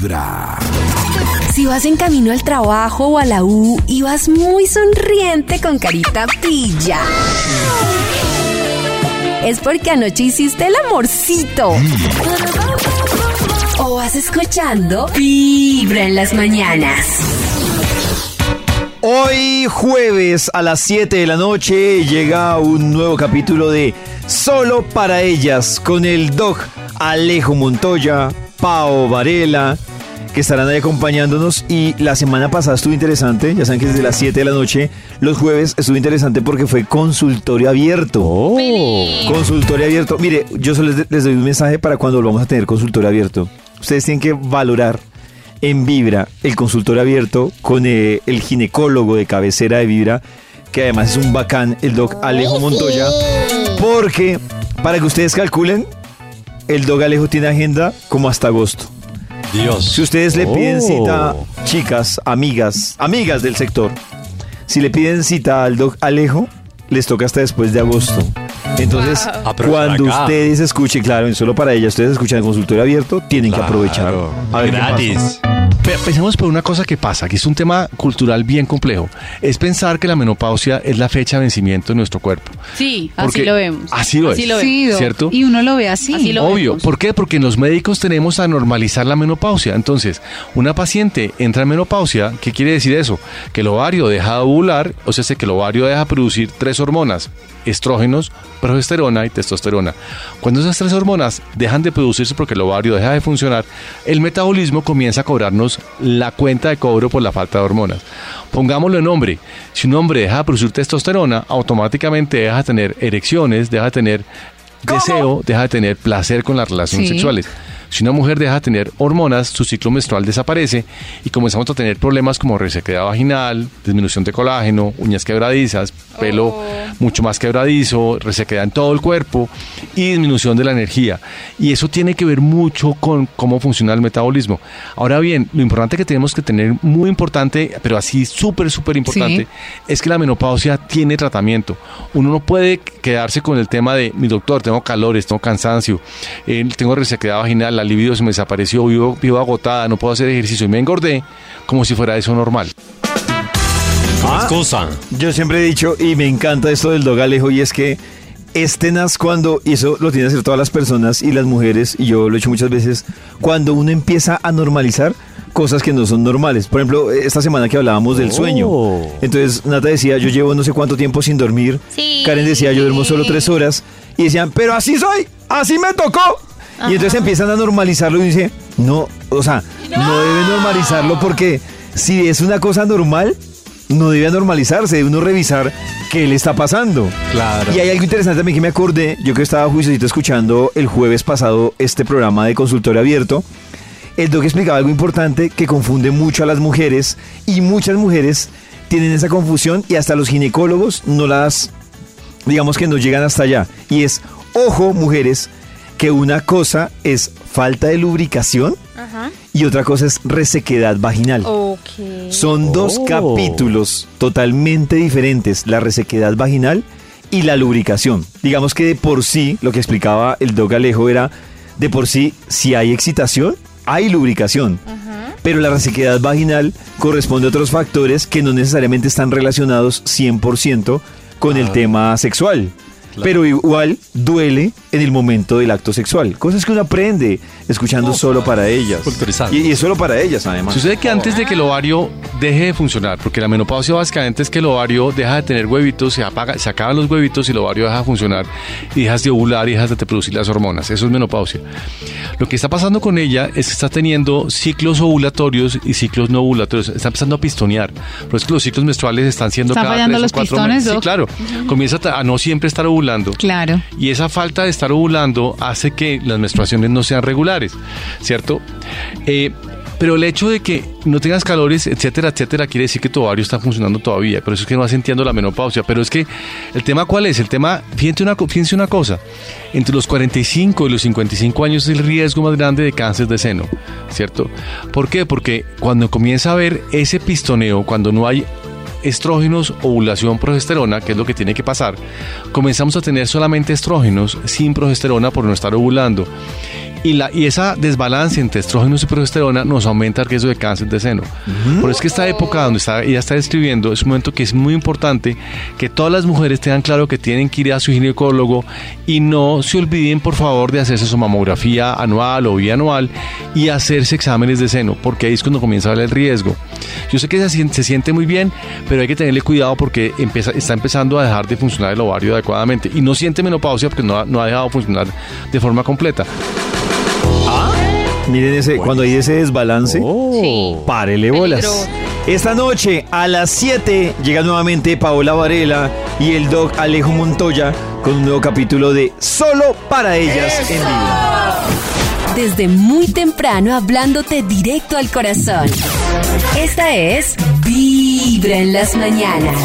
Vibra. Si vas en camino al trabajo o a la U y vas muy sonriente con carita pilla. Es porque anoche hiciste el amorcito. O vas escuchando Vibra en las mañanas. Hoy jueves a las 7 de la noche llega un nuevo capítulo de Solo para ellas con el Dog Alejo Montoya, Pao Varela, que estarán ahí acompañándonos. Y la semana pasada estuvo interesante, ya saben que desde las 7 de la noche, los jueves estuvo interesante porque fue consultorio abierto. Consultorio abierto. Mire, yo solo les, les doy un mensaje para cuando volvamos a tener consultorio abierto. Ustedes tienen que valorar en Vibra el consultorio abierto con eh, el ginecólogo de cabecera de Vibra, que además es un bacán, el doc Alejo Montoya. Porque, para que ustedes calculen, el doc Alejo tiene agenda como hasta agosto. Dios. Si ustedes le piden Oh. cita, chicas, amigas, amigas del sector, si le piden cita al doc Alejo, les toca hasta después de agosto. Entonces, Ah, pero cuando acá. ustedes escuchen, claro, y solo para ellas, ustedes escuchan el consultorio abierto, tienen que aprovechar. Claro. A ver qué pasa. Gratis. Pe- Pensemos por una cosa que pasa, que es un tema cultural bien complejo. Es pensar que la menopausia es la fecha de vencimiento de nuestro cuerpo. Sí, así lo vemos. así lo es. lo vemos. ¿Cierto? Y uno lo ve así. Así lo Obvio. vemos. ¿Por qué? Porque en los médicos tenemos a normalizar la menopausia. Entonces, una paciente entra en menopausia, ¿qué quiere decir eso? Que el ovario deja de ovular, o sea, que el ovario deja de producir tres hormonas, estrógenos, progesterona y testosterona. Cuando esas tres hormonas dejan de producirse porque el ovario deja de funcionar, el metabolismo comienza a cobrarnos la cuenta de cobro por la falta de hormonas. Pongámoslo en hombre. Si un hombre deja de producir testosterona, automáticamente deja de tener erecciones, deja de tener deseo, deja de tener placer con las relaciones Sí. sexuales. Si una mujer deja de tener hormonas, su ciclo menstrual desaparece y comenzamos a tener problemas como resequedad vaginal, disminución de colágeno, uñas quebradizas, pelo mucho más quebradizo, resequedad en todo el cuerpo y disminución de la energía. Y eso tiene que ver mucho con cómo funciona el metabolismo. Ahora bien, lo importante que tenemos que tener, muy importante, pero así súper, súper importante, es que la menopausia tiene tratamiento. Uno no puede quedarse con el tema de, mi doctor, tengo calores, tengo cansancio, eh, tengo resequedad vaginal, la libido se me desapareció, vivo, vivo agotada, no puedo hacer ejercicio y me engordé, como si fuera eso normal. Ah, Excusa. Yo siempre he dicho, y me encanta esto del dog Alejo, y es que es tenaz cuando, y eso lo tienen que hacer todas las personas y las mujeres, y yo lo he hecho muchas veces, cuando uno empieza a normalizar cosas que no son normales. Por ejemplo, esta semana que hablábamos del sueño. Oh. Entonces, Nata decía, yo llevo no sé cuánto tiempo sin dormir. Sí. Karen decía, yo duermo solo tres horas. Y decían, pero así soy, así me tocó. Y entonces empiezan a normalizarlo y dice, no, o sea, no debe normalizarlo porque si es una cosa normal, no debe normalizarse, debe uno revisar qué le está pasando. Claro. Y hay algo interesante también que me acordé, yo que estaba juiciosito escuchando el jueves pasado este programa de consultorio abierto, el doc explicaba algo importante que confunde mucho a las mujeres y muchas mujeres tienen esa confusión y hasta los ginecólogos no las, digamos que no llegan hasta allá. Y es, ojo mujeres, que una cosa es falta de lubricación y otra cosa es resequedad vaginal. Son dos Oh. capítulos totalmente diferentes, la resequedad vaginal y la lubricación. Digamos que de por sí, lo que explicaba el Doc Alejo era, de por sí, si hay excitación, hay lubricación. Pero la resequedad vaginal corresponde a otros factores que no necesariamente están relacionados 100% con el tema sexual. Pero igual duele en el momento del acto sexual. Cosas que uno aprende escuchando solo para ellas. Y, y es solo para ellas, además. Sucede que antes de que el ovario deje de funcionar, porque la menopausia básicamente es que el ovario deja de tener huevitos, se, apaga, se acaban los huevitos y el ovario deja de funcionar y dejas de ovular y dejas de producir las hormonas. Eso es menopausia. Lo que está pasando con ella es que está teniendo ciclos ovulatorios y ciclos no ovulatorios. Está empezando a pistonear. Pero es que los ciclos menstruales están siendo ¿Están cada fallando tres o los cuatro pistones, meses. Sí, claro. Comienza a no siempre estar ovulando. Claro. Y esa falta de estar ovulando hace que las menstruaciones no sean regulares, ¿cierto? Eh, pero el hecho de que no tengas calores, etcétera, etcétera, quiere decir que tu ovario está funcionando todavía. Por eso es que no vas sintiendo la menopausia. Pero es que el tema, ¿cuál es? El tema, fíjense una, fíjense una cosa. Entre los 45 y los 55 años es el riesgo más grande de cáncer de seno, ¿cierto? ¿Por qué? Porque cuando comienza a haber ese pistoneo, cuando no hay estrógenos, ovulación, progesterona, que es lo que tiene que pasar, comenzamos a tener solamente estrógenos sin progesterona por no estar ovulando. Y, la, y esa desbalance entre estrógenos y progesterona nos aumenta el riesgo de cáncer de seno. Por eso es que esta época donde está, ella está describiendo es un momento que es muy importante que todas las mujeres tengan claro que tienen que ir a su ginecólogo y no se olviden, por favor, de hacerse su mamografía anual o bianual y hacerse exámenes de seno, porque ahí es cuando comienza a ver el riesgo. Yo sé que se, se siente muy bien, pero hay que tenerle cuidado porque empieza, está empezando a dejar de funcionar el ovario adecuadamente y no siente menopausia porque no no ha dejado de funcionar de forma completa. Miren ese, cuando hay ese desbalance, Oh. párele bolas. Esta noche a las 7 llega nuevamente Paola Varela y el doc Alejo Montoya con un nuevo capítulo de Solo para ellas en Vibra. Desde muy temprano hablándote directo al corazón. Esta es Vibra en las mañanas.